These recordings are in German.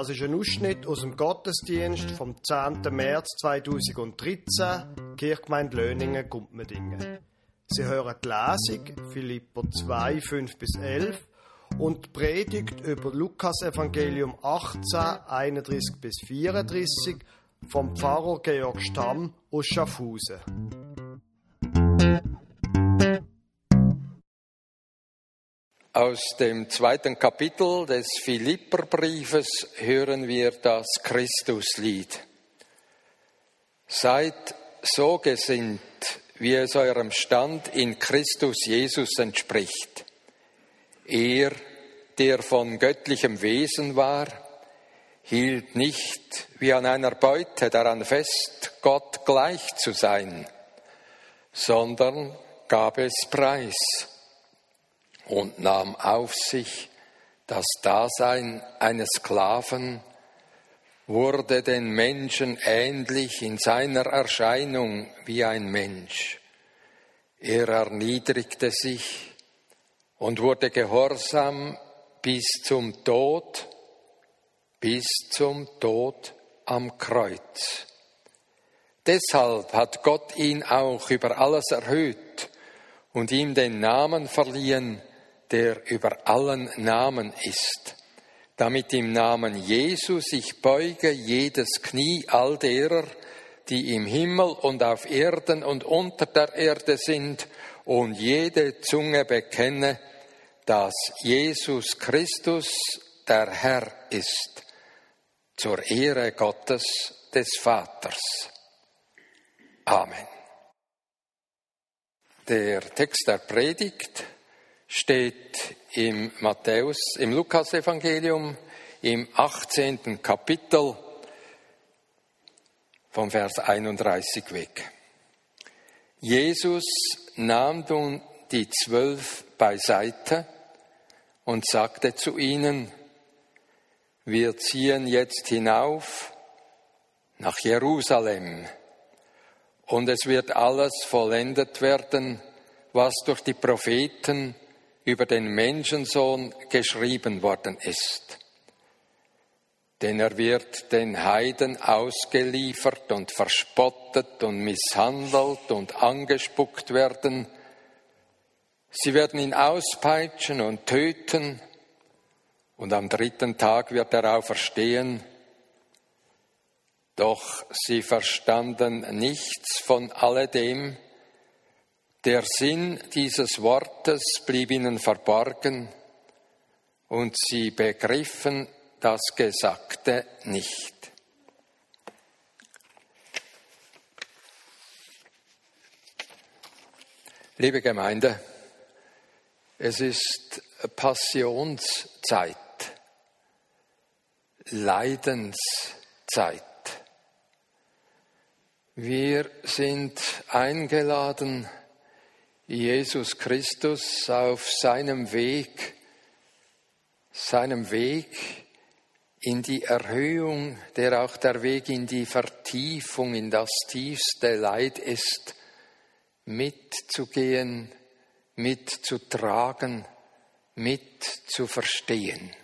Das ist ein Ausschnitt aus dem Gottesdienst vom 10. März 2013, Kirchgemeinde Löningen, Gumpmedingen. Sie hören die Lesung, Philipper 2, 5 bis 11 und die Predigt über Lukas Evangelium 18, 31 bis 34 vom Pfarrer Georg Stamm aus Schaffhausen. Aus dem zweiten Kapitel des Philipperbriefes hören wir das Christuslied. Seid so gesinnt, wie es eurem Stand in Christus Jesus entspricht. Er, der von göttlichem Wesen war, hielt nicht wie an einer Beute daran fest, Gott gleich zu sein, sondern gab es preis und nahm auf sich das Dasein eines Sklaven, wurde den Menschen ähnlich in seiner Erscheinung wie ein Mensch. Er erniedrigte sich und wurde gehorsam bis zum Tod, bis zum Tod am Kreuz. Deshalb hat Gott ihn auch über alles erhöht und ihm den Namen verliehen, der über allen Namen ist, damit im Namen Jesu sich beuge jedes Knie all derer, die im Himmel und auf Erden und unter der Erde sind, und jede Zunge bekenne, dass Jesus Christus der Herr ist, zur Ehre Gottes des Vaters. Amen. Der Text der Predigt steht im Matthäus, im Lukasevangelium im 18. Kapitel vom Vers 31 weg. Jesus nahm nun die Zwölf beiseite und sagte zu ihnen, wir ziehen jetzt hinauf nach Jerusalem und es wird alles vollendet werden, was durch die Propheten über den Menschensohn geschrieben worden ist. Denn er wird den Heiden ausgeliefert und verspottet und misshandelt und angespuckt werden. Sie werden ihn auspeitschen und töten, und am dritten Tag wird er auferstehen. Doch sie verstanden nichts von alledem, der Sinn dieses Wortes blieb ihnen verborgen und sie begriffen das Gesagte nicht. Liebe Gemeinde, es ist Passionszeit, Leidenszeit. Wir sind eingeladen, Jesus Christus auf seinem Weg, seinem Weg in die Erhöhung, der auch der Weg in die Vertiefung, in das tiefste Leid ist, mitzugehen, mitzutragen, mit zu verstehen.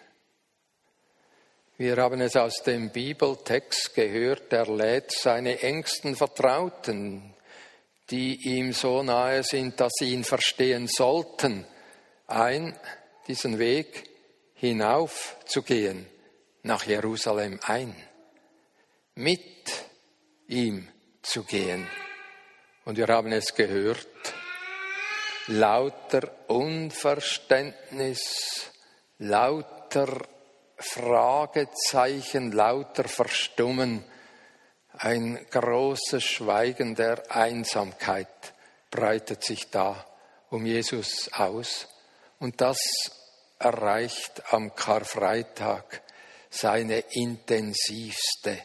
Wir haben es aus dem Bibeltext gehört, er lädt seine engsten Vertrauten, die ihm so nahe sind, dass sie ihn verstehen sollten, ein, diesen Weg hinauf zu gehen, nach Jerusalem ein, mit ihm zu gehen. Und wir haben es gehört, lauter Unverständnis, lauter Fragezeichen, lauter Verstummen, ein großes Schweigen der Einsamkeit breitet sich da um Jesus aus. Und das erreicht am Karfreitag seine intensivste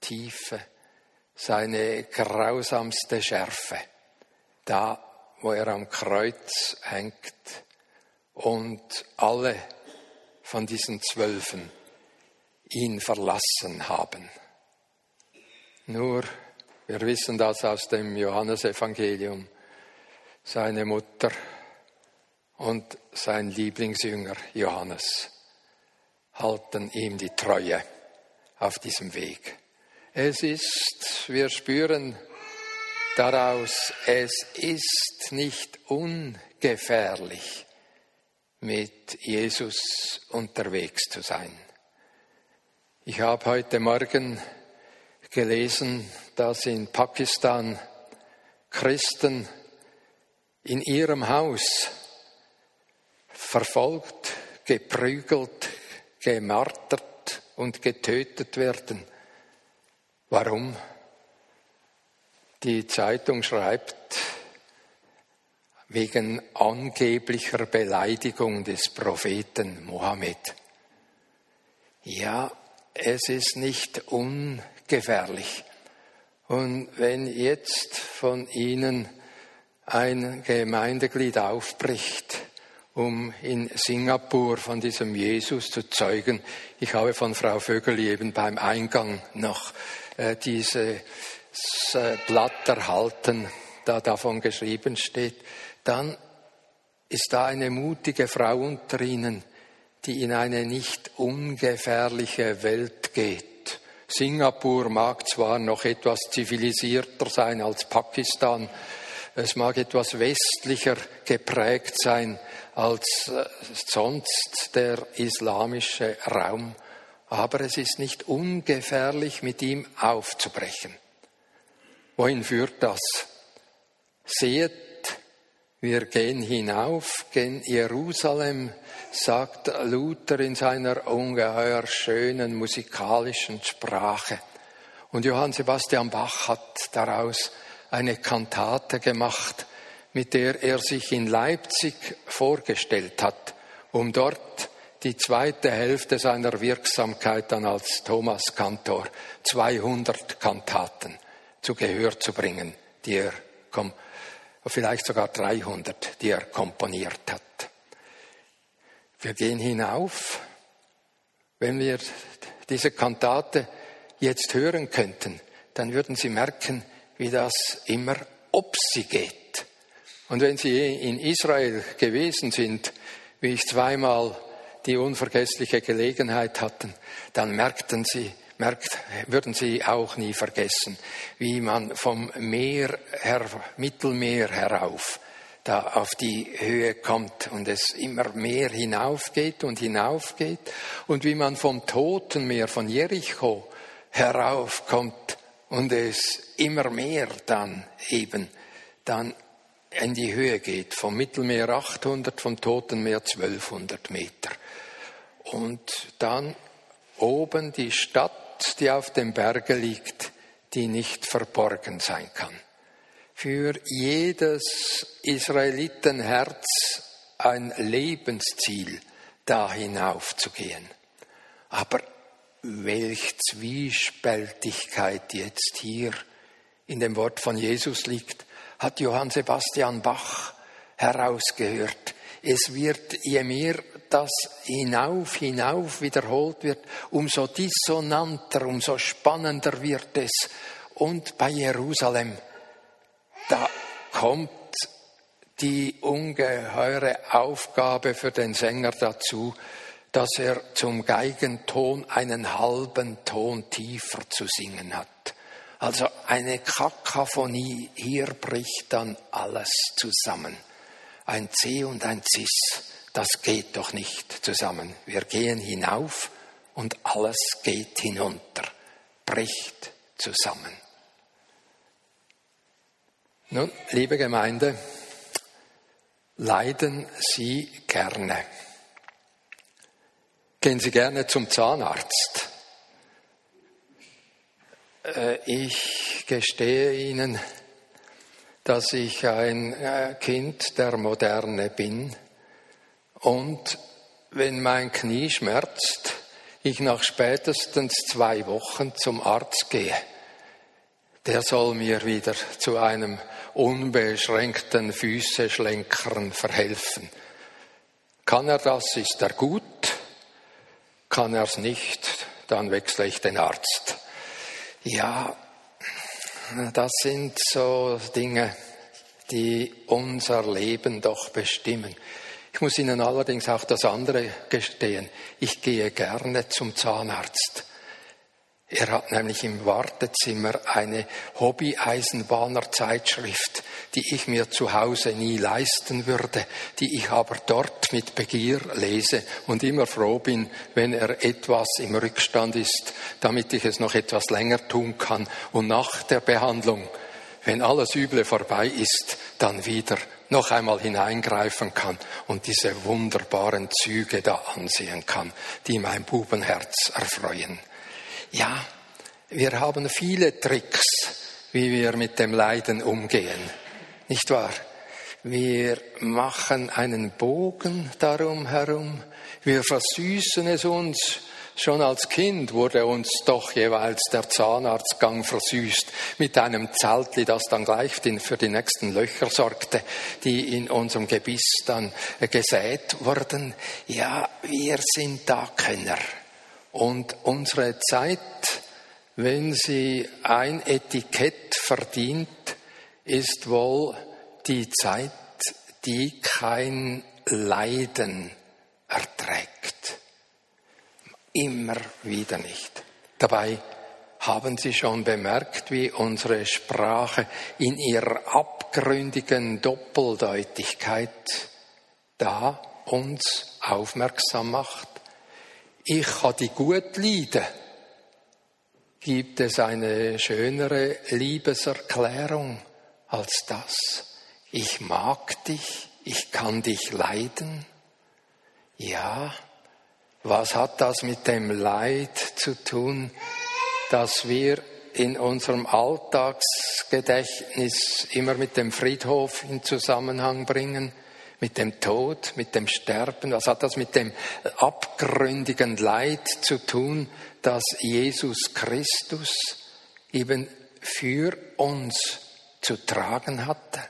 Tiefe, seine grausamste Schärfe, da wo er am Kreuz hängt und alle von diesen Zwölfen ihn verlassen haben. Nur, wir wissen das aus dem Johannesevangelium, seine Mutter und sein Lieblingsjünger Johannes halten ihm die Treue auf diesem Weg. Es ist, wir spüren daraus, es ist nicht ungefährlich, mit Jesus unterwegs zu sein. Ich habe heute Morgen gelesen, dass in Pakistan Christen in ihrem Haus verfolgt, geprügelt, gemartert und getötet werden. Warum? Die Zeitung schreibt, wegen angeblicher Beleidigung des Propheten Mohammed. Ja, es ist nicht ungefährlich. Und wenn jetzt von Ihnen ein Gemeindeglied aufbricht, um in Singapur von diesem Jesus zu zeugen. Ich habe von Frau Vögel eben beim Eingang noch äh, dieses äh, Blatt erhalten, da davon geschrieben steht. Dann ist da eine mutige Frau unter Ihnen, die in eine nicht ungefährliche Welt geht. Singapur mag zwar noch etwas zivilisierter sein als Pakistan, es mag etwas westlicher geprägt sein als äh, sonst der islamische Raum, aber es ist nicht ungefährlich, mit ihm aufzubrechen. Wohin führt das? Seht, wir gehen hinauf, gen Jerusalem, sagt Luther in seiner ungeheuer schönen musikalischen Sprache. Und Johann Sebastian Bach hat daraus eine Kantate gemacht, mit der er sich in Leipzig vorgestellt hat, um dort die zweite Hälfte seiner Wirksamkeit dann als Thomas Kantor, 200 Kantaten zu Gehör zu bringen, die er, vielleicht sogar 300, die er komponiert hat. Wir gehen hinauf, wenn wir diese Kantate jetzt hören könnten, dann würden Sie merken, wie das immer ob sie geht. Und wenn Sie in Israel gewesen sind, wie ich zweimal die unvergessliche Gelegenheit hatten, dann merkten Sie, merkt, würden Sie auch nie vergessen, wie man vom Meer her, Mittelmeer herauf da auf die Höhe kommt und es immer mehr hinaufgeht und hinaufgeht und wie man vom Totenmeer von Jericho heraufkommt und es immer mehr dann eben dann in die Höhe geht, vom Mittelmeer 800, vom Totenmeer 1200 Meter. Und dann oben die Stadt, die auf dem Berge liegt, die nicht verborgen sein kann. Für jedes Israelitenherz ein Lebensziel, da hinaufzugehen. Aber welch Zwiespältigkeit jetzt hier in dem Wort von Jesus liegt, hat Johann Sebastian Bach herausgehört. Es wird, je mehr das hinauf, hinauf wiederholt wird, umso dissonanter, umso spannender wird es. Und bei Jerusalem, da kommt die ungeheure Aufgabe für den Sänger dazu, dass er zum Geigenton einen halben Ton tiefer zu singen hat. Also eine Kakaphonie, hier bricht dann alles zusammen. Ein C und ein Cis, das geht doch nicht zusammen. Wir gehen hinauf und alles geht hinunter, bricht zusammen. Nun, liebe Gemeinde, leiden Sie gerne. Gehen Sie gerne zum Zahnarzt. Äh, ich gestehe Ihnen, dass ich ein äh, Kind der Moderne bin und wenn mein Knie schmerzt, ich nach spätestens zwei Wochen zum Arzt gehe. Der soll mir wieder zu einem unbeschränkten Füßeschlenkern verhelfen. Kann er das, ist er gut. Kann er es nicht, dann wechsle ich den Arzt. Ja, das sind so Dinge, die unser Leben doch bestimmen. Ich muss Ihnen allerdings auch das andere gestehen. Ich gehe gerne zum Zahnarzt. Er hat nämlich im Wartezimmer eine Hobby-Eisenbahner-Zeitschrift, die ich mir zu Hause nie leisten würde, die ich aber dort mit Begier lese und immer froh bin, wenn er etwas im Rückstand ist, damit ich es noch etwas länger tun kann und nach der Behandlung, wenn alles Üble vorbei ist, dann wieder noch einmal hineingreifen kann und diese wunderbaren Züge da ansehen kann, die mein Bubenherz erfreuen. Ja, wir haben viele Tricks, wie wir mit dem Leiden umgehen. Nicht wahr? Wir machen einen Bogen darum herum. Wir versüßen es uns. Schon als Kind wurde uns doch jeweils der Zahnarztgang versüßt mit einem Zeltli, das dann gleich für die nächsten Löcher sorgte, die in unserem Gebiss dann gesät wurden. Ja, wir sind da Kenner. Und unsere Zeit, wenn sie ein Etikett verdient, ist wohl die Zeit, die kein Leiden erträgt. Immer wieder nicht. Dabei haben Sie schon bemerkt, wie unsere Sprache in ihrer abgründigen Doppeldeutigkeit da uns aufmerksam macht ich kann die gut leiden. Gibt es eine schönere Liebeserklärung als das? Ich mag dich, ich kann dich leiden. Ja, was hat das mit dem Leid zu tun, dass wir in unserem Alltagsgedächtnis immer mit dem Friedhof in Zusammenhang bringen? mit dem Tod, mit dem Sterben? Was hat das mit dem abgründigen Leid zu tun, das Jesus Christus eben für uns zu tragen hatte?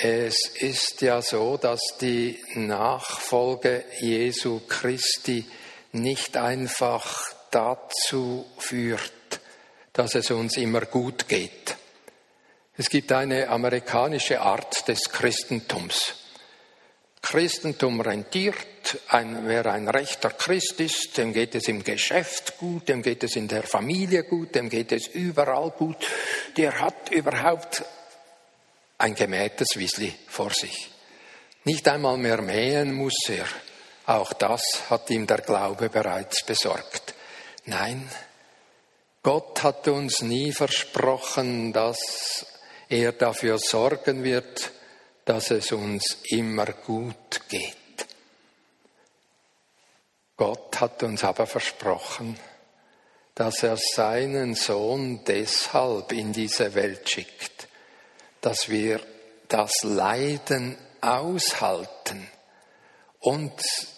Es ist ja so, dass die Nachfolge Jesu Christi nicht einfach dazu führt, dass es uns immer gut geht. Es gibt eine amerikanische Art des Christentums. Christentum rentiert, ein, wer ein rechter Christ ist, dem geht es im Geschäft gut, dem geht es in der Familie gut, dem geht es überall gut. Der hat überhaupt ein gemähtes Wiesli vor sich. Nicht einmal mehr mähen muss er. Auch das hat ihm der Glaube bereits besorgt. Nein, Gott hat uns nie versprochen, dass er dafür sorgen wird, dass es uns immer gut geht. Gott hat uns aber versprochen, dass er seinen Sohn deshalb in diese Welt schickt, dass wir das Leiden aushalten und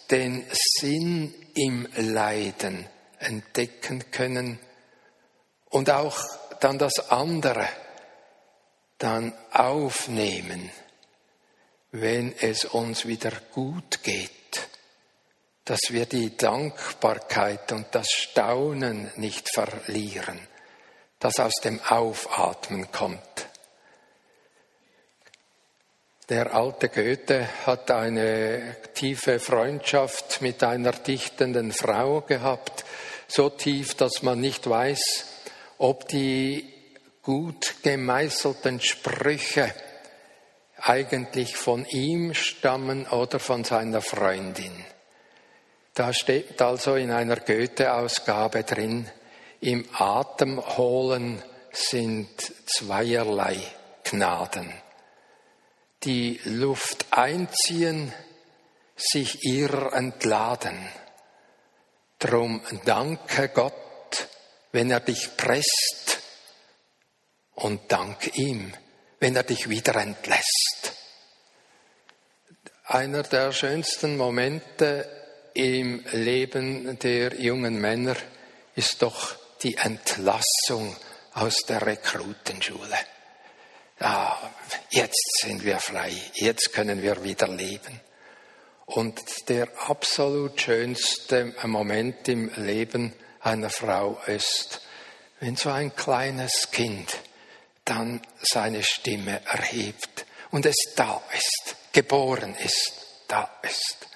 den Sinn im Leiden entdecken können und auch dann das andere, dann aufnehmen, wenn es uns wieder gut geht, dass wir die Dankbarkeit und das Staunen nicht verlieren, das aus dem Aufatmen kommt. Der alte Goethe hat eine tiefe Freundschaft mit einer dichtenden Frau gehabt, so tief, dass man nicht weiß, ob die gut gemeißelten Sprüche eigentlich von ihm stammen oder von seiner Freundin. Da steht also in einer Goethe-Ausgabe drin, im Atemholen sind zweierlei Gnaden. Die Luft einziehen, sich ihr entladen. Drum danke Gott, wenn er dich presst und dank ihm, wenn er dich wieder entlässt. Einer der schönsten Momente im Leben der jungen Männer ist doch die Entlassung aus der Rekrutenschule. Ah, jetzt sind wir frei, jetzt können wir wieder leben. Und der absolut schönste Moment im Leben einer Frau ist, wenn so ein kleines Kind dann seine Stimme erhebt und es da ist geboren ist, da ist.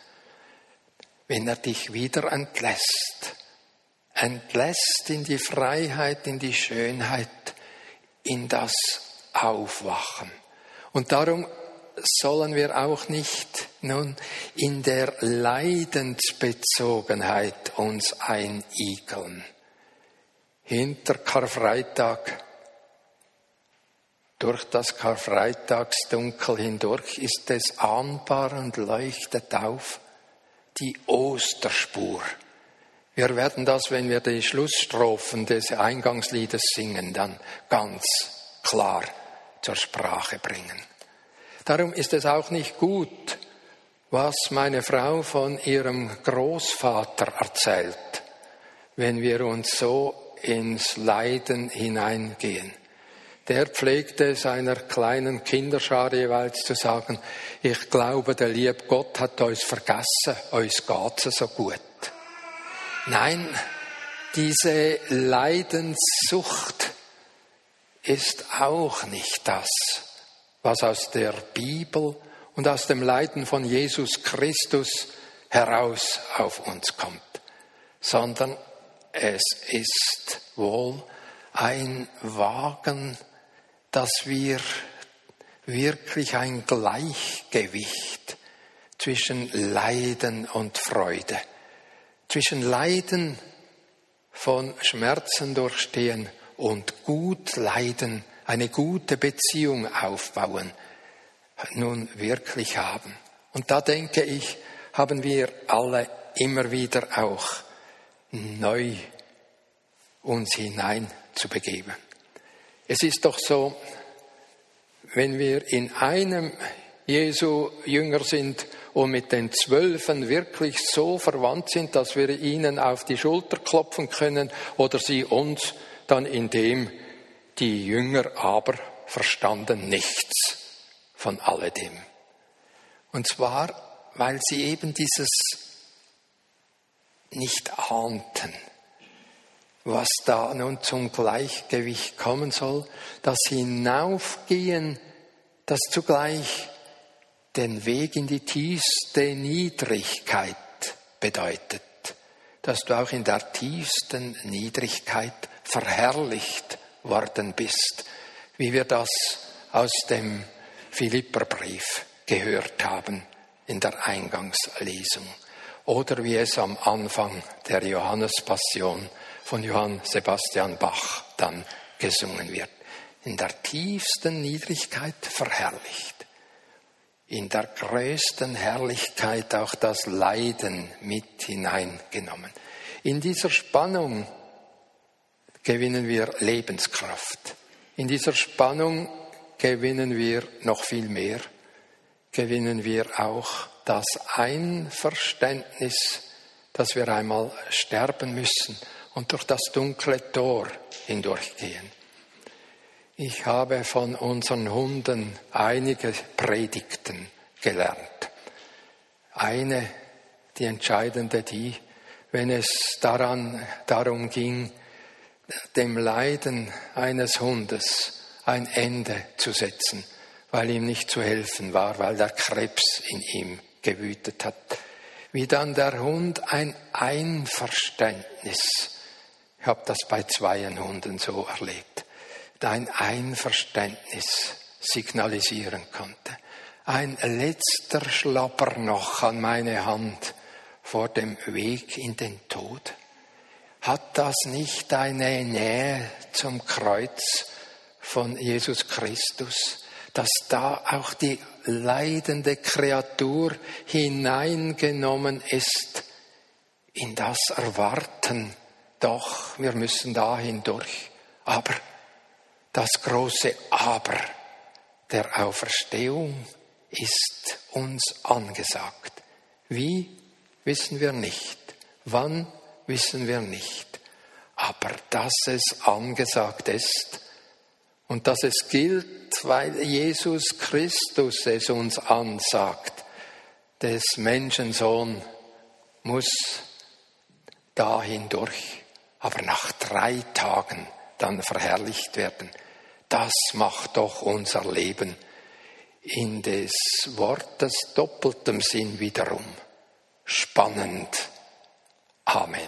Wenn er dich wieder entlässt, entlässt in die Freiheit, in die Schönheit, in das Aufwachen. Und darum sollen wir auch nicht nun in der Leidensbezogenheit uns einigeln. Hinter Karfreitag, durch das Karfreitagsdunkel hindurch ist es ahnbar und leuchtet auf die Osterspur. Wir werden das, wenn wir die Schlussstrophen des Eingangsliedes singen, dann ganz klar zur Sprache bringen. Darum ist es auch nicht gut, was meine Frau von ihrem Großvater erzählt, wenn wir uns so ins Leiden hineingehen. Der pflegte seiner kleinen Kinderschar jeweils zu sagen, ich glaube, der liebe Gott hat uns vergessen, uns geht's so gut. Nein, diese Leidenssucht ist auch nicht das, was aus der Bibel und aus dem Leiden von Jesus Christus heraus auf uns kommt, sondern es ist wohl ein Wagen, dass wir wirklich ein Gleichgewicht zwischen Leiden und Freude, zwischen Leiden von Schmerzen durchstehen und gut leiden, eine gute Beziehung aufbauen, nun wirklich haben. Und da denke ich, haben wir alle immer wieder auch neu uns hinein zu begeben. Es ist doch so, wenn wir in einem Jesu Jünger sind und mit den Zwölfen wirklich so verwandt sind, dass wir ihnen auf die Schulter klopfen können oder sie uns, dann indem die Jünger aber verstanden nichts von alledem. Und zwar, weil sie eben dieses nicht ahnten, was da nun zum Gleichgewicht kommen soll, das Hinaufgehen, das zugleich den Weg in die tiefste Niedrigkeit bedeutet, dass du auch in der tiefsten Niedrigkeit verherrlicht worden bist, wie wir das aus dem Philipperbrief gehört haben in der Eingangslesung oder wie es am Anfang der Johannespassion von Johann Sebastian Bach dann gesungen wird. In der tiefsten Niedrigkeit verherrlicht, in der größten Herrlichkeit auch das Leiden mit hineingenommen. In dieser Spannung gewinnen wir Lebenskraft. In dieser Spannung gewinnen wir noch viel mehr, gewinnen wir auch das Einverständnis, dass wir einmal sterben müssen und durch das dunkle Tor hindurchgehen. Ich habe von unseren Hunden einige Predigten gelernt. Eine, die entscheidende, die, wenn es daran, darum ging, dem Leiden eines Hundes ein Ende zu setzen, weil ihm nicht zu helfen war, weil der Krebs in ihm gewütet hat. Wie dann der Hund ein Einverständnis, ich habe das bei zweien Hunden so erlebt, ein Einverständnis signalisieren konnte. Ein letzter Schlapper noch an meine Hand vor dem Weg in den Tod. Hat das nicht eine Nähe zum Kreuz von Jesus Christus, dass da auch die leidende Kreatur hineingenommen ist in das Erwarten, doch, wir müssen da hindurch. Aber das große Aber der Auferstehung ist uns angesagt. Wie wissen wir nicht. Wann wissen wir nicht. Aber dass es angesagt ist und dass es gilt, weil Jesus Christus es uns ansagt, des Menschensohn muss dahin durch, aber nach drei Tagen dann verherrlicht werden. Das macht doch unser Leben in des Wortes doppeltem Sinn wiederum spannend. Amen.